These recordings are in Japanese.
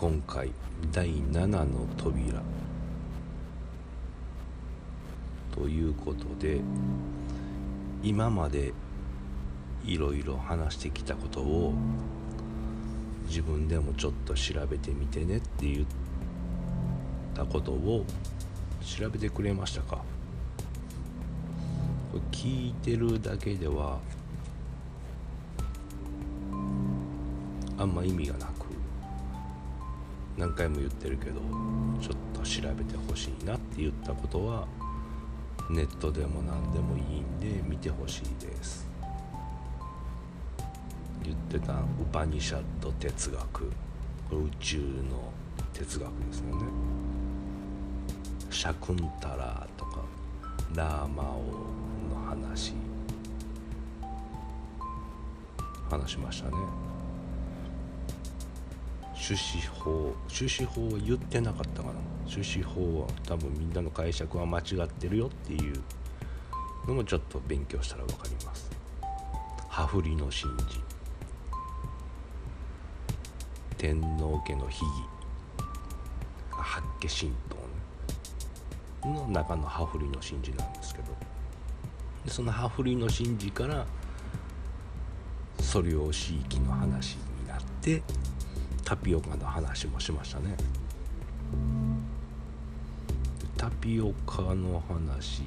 今回第7の扉。ということで今までいろいろ話してきたことを自分でもちょっと調べてみてねって言ったことを調べてくれましたか？聞いてるだけではあんま意味がな何回も言ってるけどちょっと調べてほしいなって言ったことはネットでも何でもいいんで見てほしいです。言ってたウパニシャッド哲学。宇宙の哲学ですよね。シャクンタラーとかラーマオの話。話しましたね。種子法種子法は言ってなかったかな。種子法は多分みんなの解釈は間違ってるよっていうのもちょっと勉強したら分かります。羽振りの神事。天皇家の秘儀八家神道の中の羽振りの神事なんですけど。その羽振りの神事から素量子域の話になってタピオカの話もしましたね。タピオカの話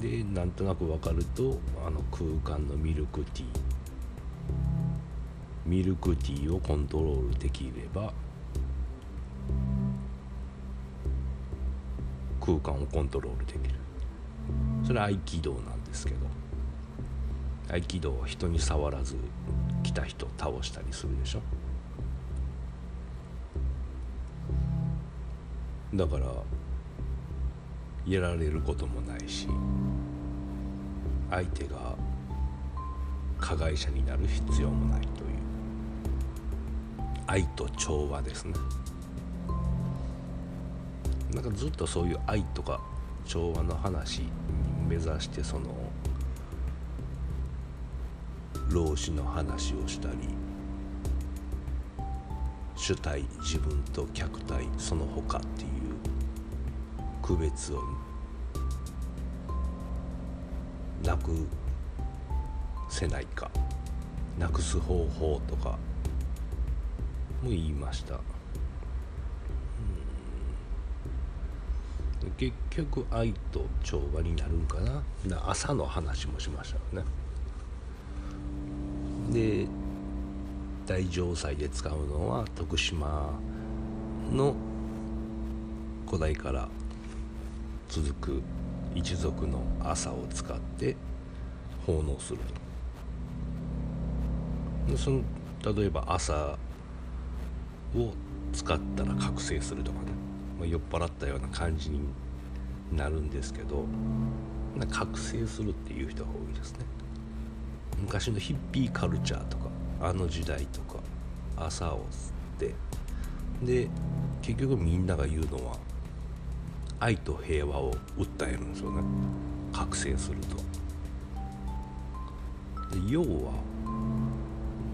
でなんとなく分かるとあの空間のミルクティー。ミルクティーをコントロールできれば空間をコントロールできる。それは合気道なんですけど。合気道は人に触らず来た人を倒したりするでしょ。だからやられることもないし相手が加害者になる必要もないという。愛と調和ですね。なんかずっとそういう愛とか調和の話目指してその老子の話をしたり主体自分と客体その他っていう区別をなくせないか。なくす方法とかも言いました。結局愛と調和になるんかな朝の話もしましたよね。で大城祭で使うのは徳島の古代から続く一族の朝を使って奉納する。とでその例えば朝を使ったら覚醒するとかね、まあ、酔っ払ったような感じになるんですけど覚醒するっていう人が多いですね。昔のヒッピーカルチャーとかあの時代とか朝を吸って。で結局みんなが言うのは愛と平和を訴えるんですよね。覚醒すると。で要は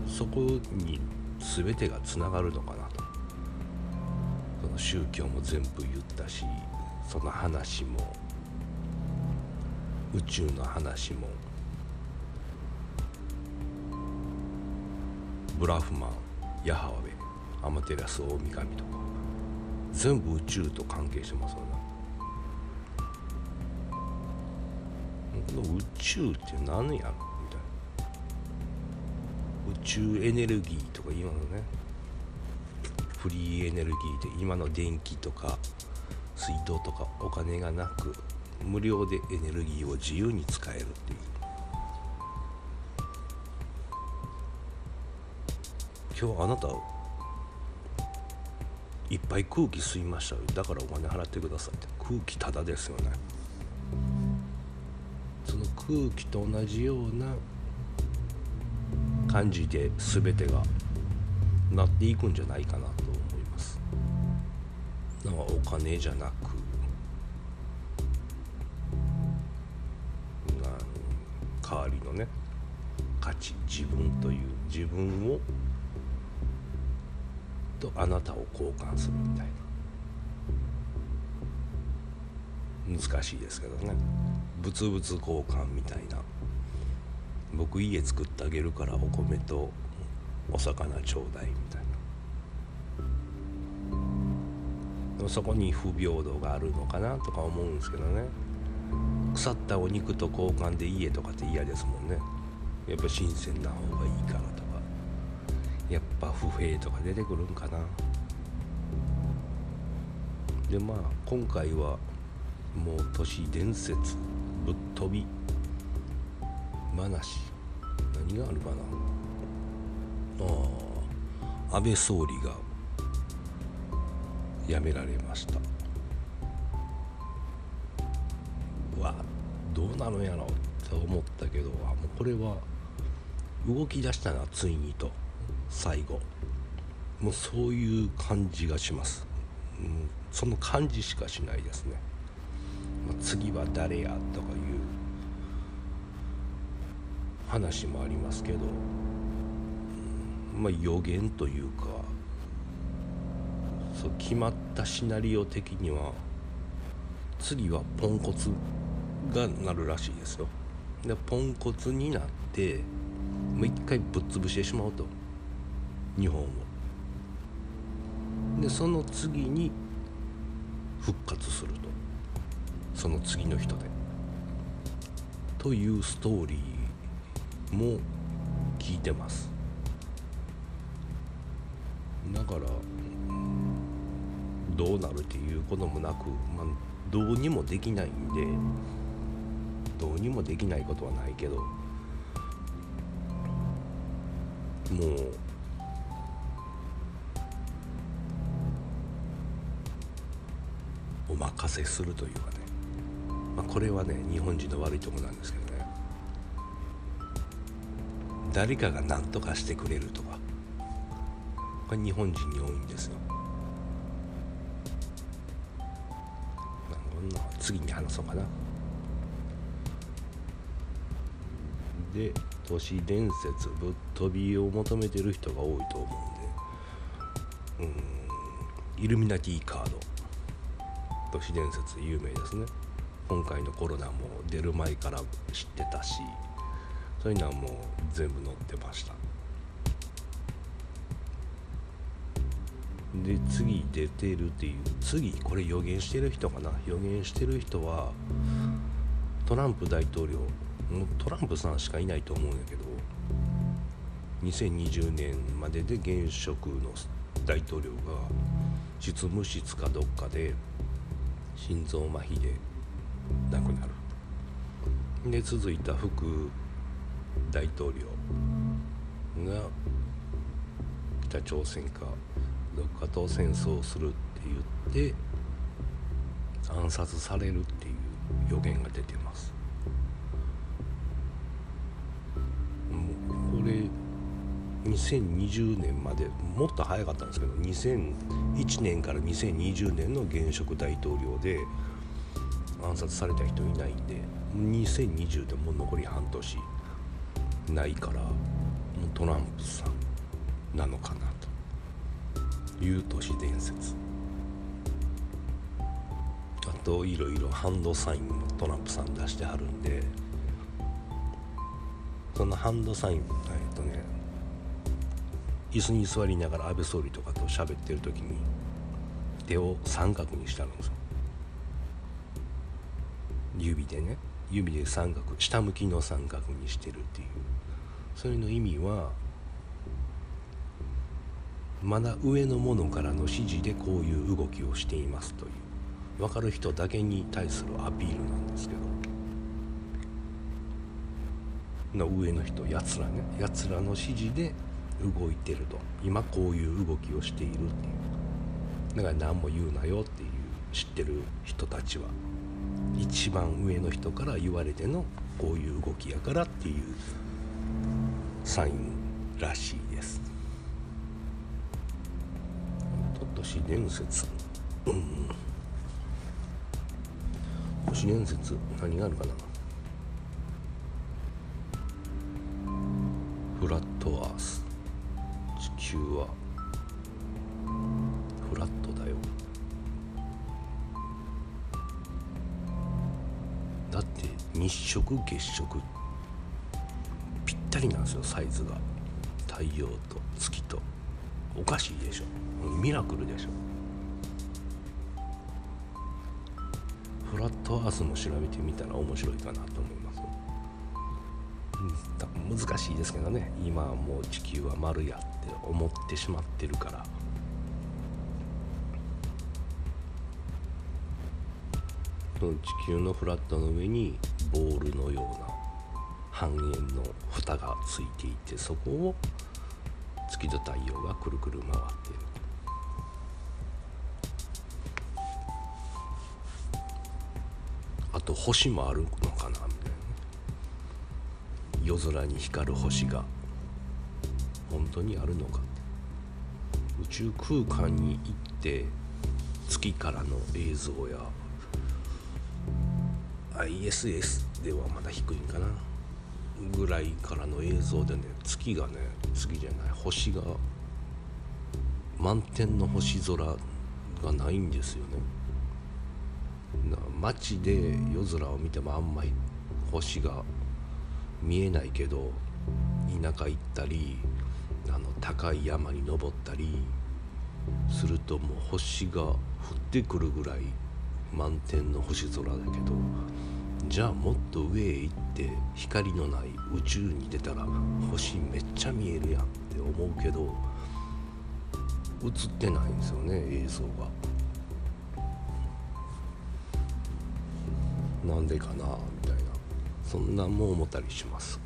そこに全てがつながるのかなと。その宗教も全部言ったしその話も宇宙の話もブラフマンヤハウェアマテラス大神とか全部宇宙と関係してますよね。この宇宙って何やろみたいな。宇宙エネルギーとか今のね。フリーエネルギーで今の電気とか水道とかお金がなく無料でエネルギーを自由に使えるっていう。今日あなたいっぱい空気吸いましただからお金払ってくださいって。空気ただですよね。の空気と同じような感じで全てがなっていくんじゃないかなと思います。なお金じゃなく代わりのね価値自分という自分をとあなたを交換するみたいな。難しいですけどね。物々交換みたいな。僕家作ってあげるからお米とお魚ちょうだいみたいな。そこに不平等があるのかなとか思うんですけどね。腐ったお肉と交換で家とかって嫌ですもんね。やっぱ新鮮な方がいいからとか。やっぱ不平とか出てくるんかな。でまあ今回はもう都市伝説。ぶっ飛び。話。何があるかな。ああ。安倍総理が。辞められました。わ。どうなるんやろ。って思ったけど。もうこれは。動き出したなついにと。最後。もうそういう感じがします、うん、その感じしかしないですね、次は誰やとかいう話もありますけど、まあ予言というかそう決まったシナリオ的には次はポンコツがなるらしいですよ。でポンコツになってもう一回ぶっ潰してしまうと。日本を。でその次に復活すると。その次の人で。というストーリーも聞いてます。だからどうなるっていうこともなく、まあ、どうにもできないんでどうにもできないことはないけどもうお任せするというかね、まあ、これはね日本人の悪いとこなんですけどね。誰かが何とかしてくれるとか。これ日本人に多いんですよ。次に話そうかな。で都市伝説ぶっ飛びを求めてる人が多いと思うんで。うん。イルミナティカード。都市伝説有名ですね。今回のコロナも出る前から知ってたしそういうのはもう全部載ってました。で次出てるっていう次これ予言してる人かな？予言してる人はトランプ大統領トランプさんしかいないと思うんやけど2020年までで現職の大統領が執務室かどっかで心臓麻痺で亡くなる。で続いた副大統領が北朝鮮かどっかと戦争をするって言って暗殺されるっていう予言が出てます。もうこれ2020年までもっと早かったんですけど2001年から2020年の現職大統領で暗殺された人いないんで2020でもう残り半年ないからもうトランプさんなのかなという都市伝説。あといろいろハンドサインもトランプさん出してはるんでそのハンドサインえっとね椅子に座りながら安倍総理とかと喋ってる時に手を三角にしてあるんですよ。指でね指で三角下向きの三角にしてるっていう。それの意味はまだ上のものからの指示でこういう動きをしていますという。分かる人だけに対するアピールなんですけど。の上の人やつらね。やつらの指示で動いてると。今こういう動きをしているっていう。だから何も言うなよっていう知ってる人たちは。一番上の人から言われてのこういう動きやからっていうサインらしいです。都市伝説うん。都市伝説何があるかな。フラットアース。地球は日食月食。ぴったりなんですよサイズが。太陽と月と。おかしいでしょ。ミラクルでしょ。フラットアースも調べてみたら面白いかなと思います、難しいですけどね。今はもう地球は丸やって思ってしまってるから。その地球のフラットの上にボールのような半円の蓋がついていてそこを月と太陽がくるくる回っているあと星もあるのかなみたいな夜空に光る星が本当にあるのか宇宙空間に行って月からの映像や ISS ではまだ低いんかな。ぐらいからの映像でね月がね月じゃない星が満天の星空がないんですよね。街で夜空を見てもあんまり星が見えないけど田舎行ったりあの高い山に登ったりするともう星が降ってくるぐらい満天の星空だけどじゃあもっと上へ行って光のない宇宙に出たら星めっちゃ見えるやんって思うけど映ってないんですよね映像が。なんでかなみたいな。そんなも思ったりします。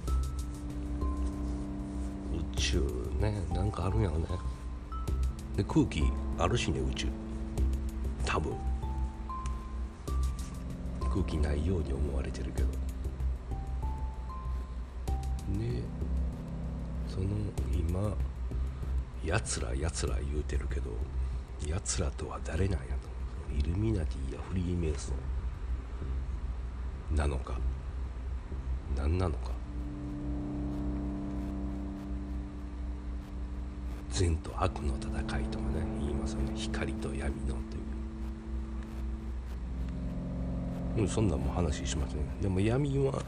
宇宙ねなんかあるんやろね。で空気あるしね宇宙。多分。空気ないように思われてるけど。でその今やつらやつら言うてるけどやつらとは誰なんやと。イルミナティやフリーメイソン。なのか。何なのか。善と悪の戦いとかね言いますよね。光と闇のという、うんそんなんも話しません、でも闇は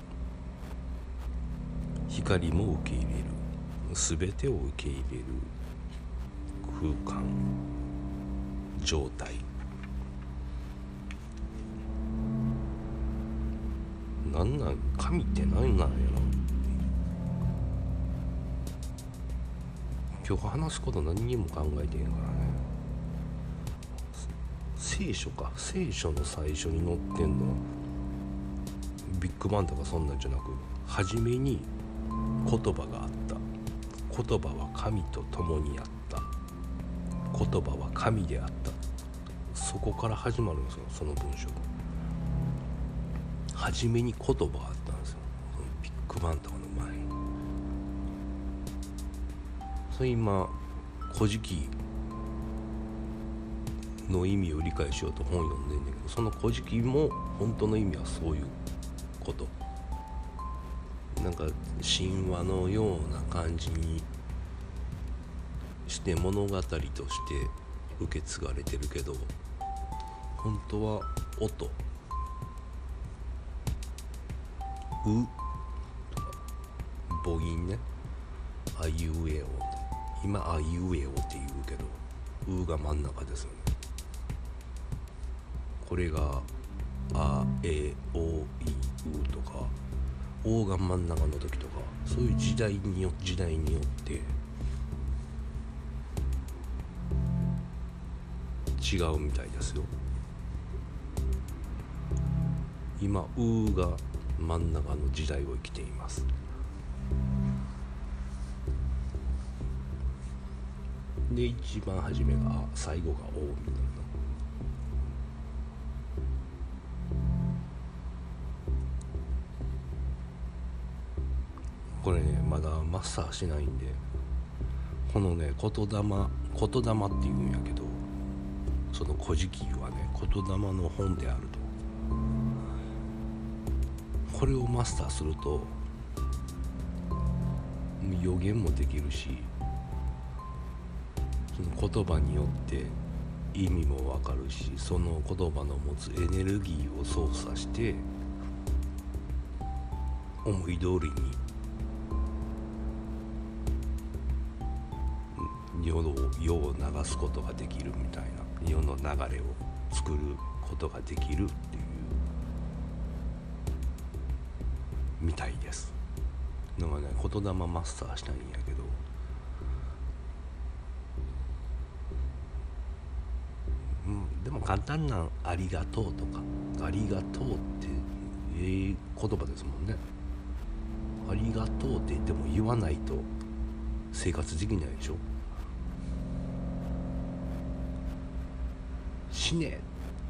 光も受け入れる。全てを受け入れる空間状態。なんなん神って何なんやろ。今日話すこと何にも考えてへんからね。聖書か。聖書の最初に載ってんのはビッグバンとかそんなんじゃなく初めに言葉があった。言葉は神と共にあった。言葉は神であった。そこから始まるんですよその文章。初めに言葉があったんですよそのビッグバンとかの前に。それ今「古事記」の意味を理解しようと本読んでんねんけどその「古事記」も本当の意味はそういうこと。なんか神話のような感じにして物語として受け継がれてるけど本当は音「う」とか母音ね「あいうえお」今「あいうえお」って言うけど「う」が真ん中ですよね。これが「あえおいう」とか「お」が真ん中の時とかそういう時代によ時代によって違うみたいですよ。今「う」が真ん中の時代を生きています。で一番初めが「最後が「お」みたいな。これねまだマスターしないんでこのね言霊言霊って言うんやけどその「古事記」はね言霊の本であると。これをマスターすると予言もできるしその言葉によって意味もわかるしその言葉の持つエネルギーを操作して思い通りに世の世を流すことができるみたいな世の流れを作ることができるっていうみたいです。なんかね言霊マスターしたいんやけど。うんでも簡単な「ありがとう」とか「ありがとう」ってええ言葉ですもんね。ありがとうって言っても言わないと生活できないでしょ。死ね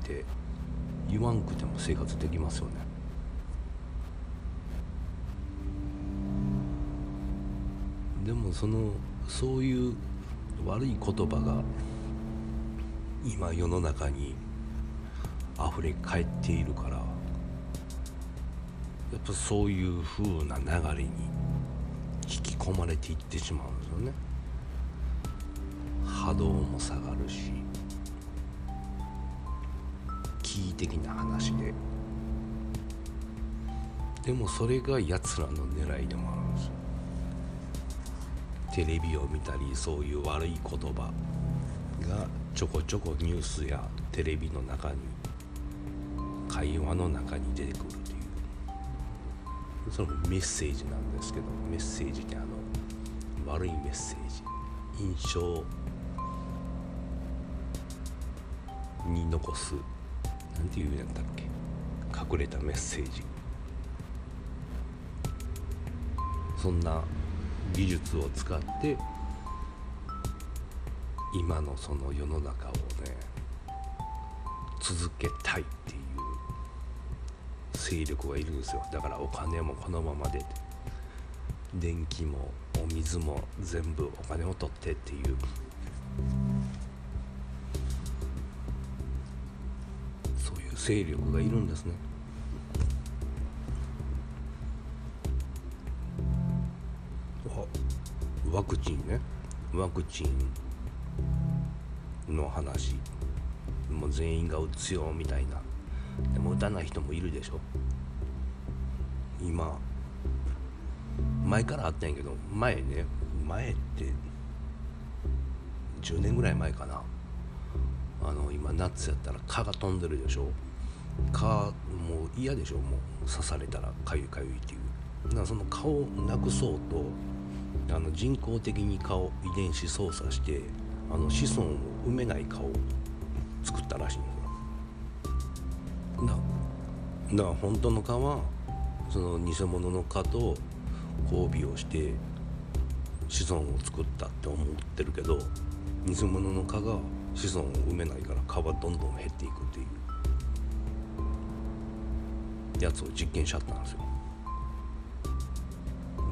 って言わんくても生活できますよね。でもそのそういう悪い言葉が今世の中に溢れ返っているからやっぱそういう風な流れに引き込まれていってしまうんですよね。波動も下がるし奇異的な話で。でもそれがやつらの狙いでもあるんですよ。テレビを見たりそういう悪い言葉がちょこちょこニュースやテレビの中に会話の中に出てくるという。そのメッセージなんですけどメッセージってあの悪いメッセージ。印象に残すなんていうんやったっけ？隠れたメッセージ。そんな技術を使って今のその世の中をね続けたいっていう勢力がいるんですよ。だからお金もこのままで電気もお水も全部お金を取ってっていう。勢力がいるんですね。ワクチンね。ワクチンの話。もう全員が打つよみたいな。でも打たない人もいるでしょ。今。前からあったんやけど前ね前って10年ぐらい前かな。あの今夏やったら蚊が飛んでるでしょ。蚊もう嫌でしょもう刺されたらかゆいかゆいっていう。だからその蚊をなくそうとあの人工的に蚊を遺伝子操作してあの子孫を埋めない蚊を作ったらしいんだだから本当の蚊はその偽物の蚊と交尾をして子孫を作ったって思ってるけど偽物の蚊が子孫を埋めないから蚊はどんどん減っていくっていう。やつを実験しちゃったんですよ。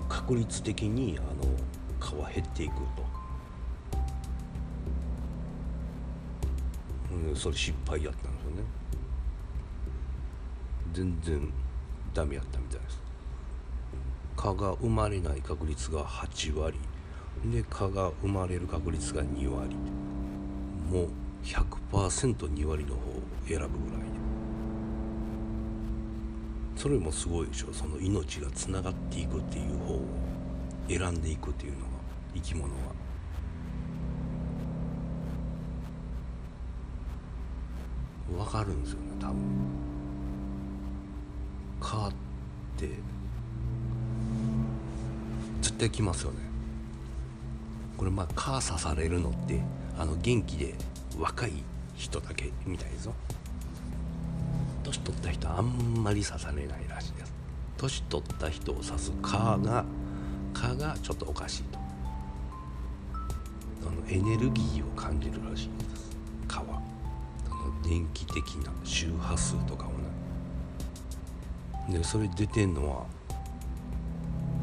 確率的にあの蚊は減っていくと、うん、それ失敗やったんですよね。全然ダメやったみたいです。蚊が生まれない確率が8割。で蚊が生まれる確率が2割。もう 100%2 割の方を選ぶぐらいそれもすごいでしょ。その命がつながっていくっていう方を選んでいくっていうのが生き物は。分かるんですよね多分。蚊って絶対来ますよね。これまあ蚊刺されるのってあの元気で若い人だけみたいですよ。年取った人あんまり刺されないらしいです。年取った人を刺す蚊が蚊がちょっとおかしいと。あのエネルギーを感じるらしいです。蚊は。あの電気的な周波数とかをね。でそれ出てんのは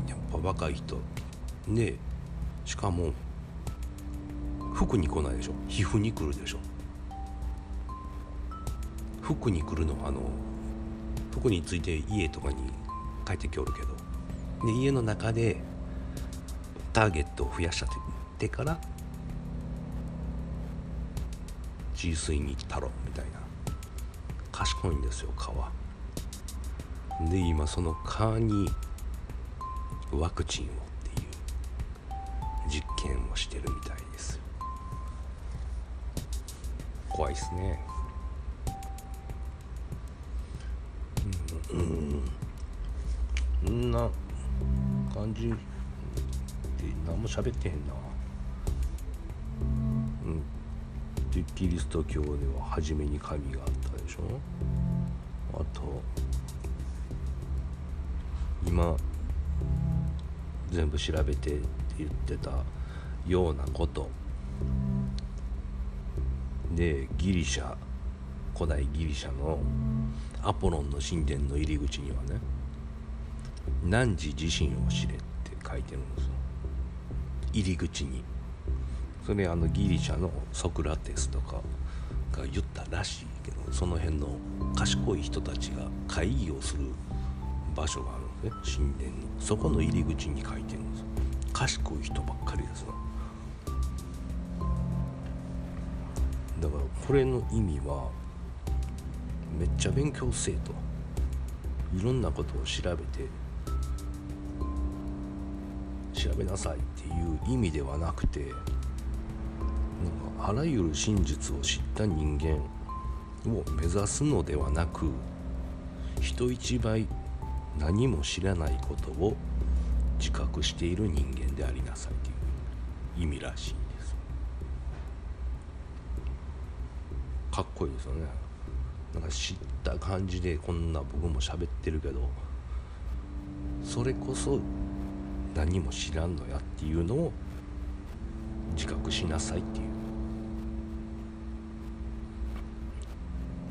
やっぱ若い人。でしかも服に来ないでしょ。皮膚に来るでしょ。服に来るのはあの服について家とかに帰ってきおるけど。で家の中でターゲットを増やしちゃってから治水に太郎みたいな。賢いんですよ蚊は。で今その蚊にワクチンをっていう実験をしてるみたいです怖いっすね。うん。ん。な感じで何も喋ってへん。なうん。でキリスト教では初めに神があったでしょあと今全部調べてって言ってたようなことでギリシャ古代ギリシャのアポロンの神殿の入り口にはね「汝自身を知れ」って書いてるんですよ。入り口に。それあのギリシャのソクラテスとかが言ったらしいけどその辺の賢い人たちが会議をする場所があるんですね神殿の。そこの入り口に書いてるんですよ。賢い人ばっかりですよ。だからこれの意味はめっちゃ勉強せえと。いろんなことを調べて調べなさいっていう意味ではなくてなんかあらゆる真実を知った人間を目指すのではなく人一倍何も知らないことを自覚している人間でありなさいという意味らしいですかっこいいですよね。なんか知った感じでこんな僕も喋ってるけどそれこそ何も知らんのやっていうのを自覚しなさいっていう。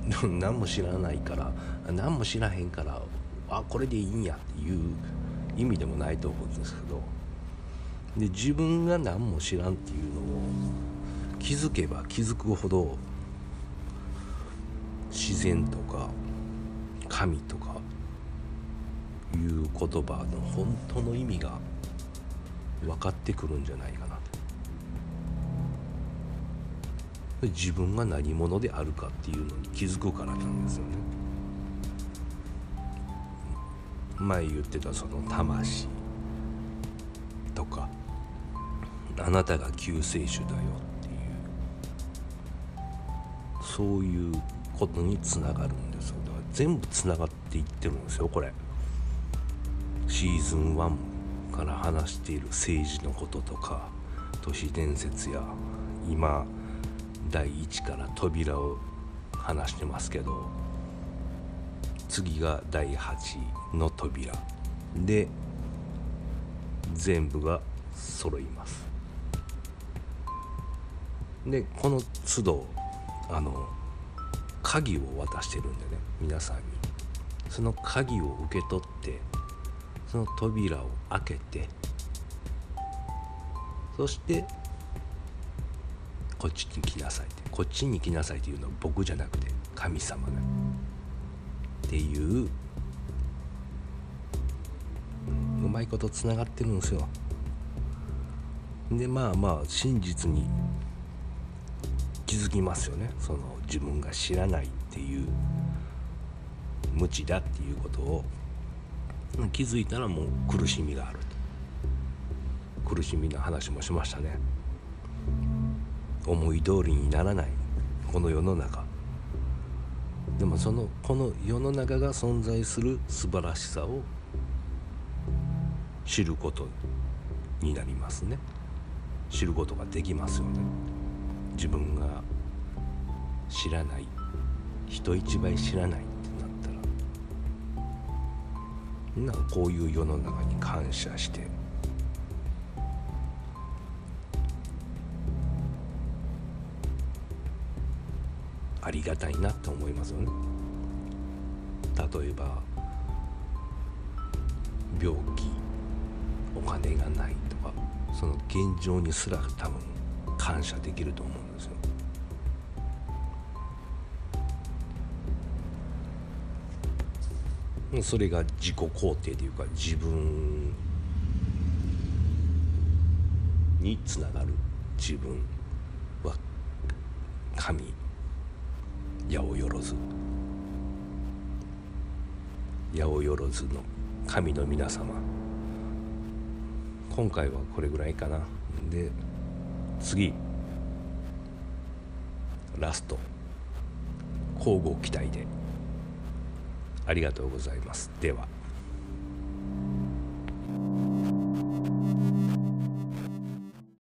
何も知らないから何も知らへんからあこれでいいんやっていう意味でもないと思うんですけどで自分が何も知らんっていうのを気づけば気づくほど自然とか神とかいう言葉の本当の意味が分かってくるんじゃないかなと。自分が何者であるかっていうのに気づくからなんですよね。前言ってたその魂とかあなたが救世主だよっていうそういうことにつながるんですよ。だから全部つながっていってるんですよこれ。シーズン1から話している政治のこととか都市伝説や今第1から扉を話してますけど次が第8の扉。で全部が揃います。でこの都度あの鍵を渡してるんでね皆さんに。その鍵を受け取ってその扉を開けてそしてこっちに来なさいって。こっちに来なさいっていうのは僕じゃなくて神様がっていううまいことつながってるんですよ。でまあまあ真実に気づきますよね。その自分が知らないっていう無知だっていうことを。気づいたらもう苦しみがある苦しみの話もしましたね。思い通りにならない。この世の中。でもそのこの世の中が存在する素晴らしさを知ることになりますね。知ることができますよね。自分が知らない人一倍知らないってなんかこういう世の中に感謝して。ありがたいなって思いますよね。例えば病気お金がないとかその現状にすら多分感謝できると思うんですよ。それが自己肯定というか自分につながる。自分は神八百万。八百万の神の皆様。今回はこれぐらいかな。で次。ラスト。交互期待で。ありがとうございます。では。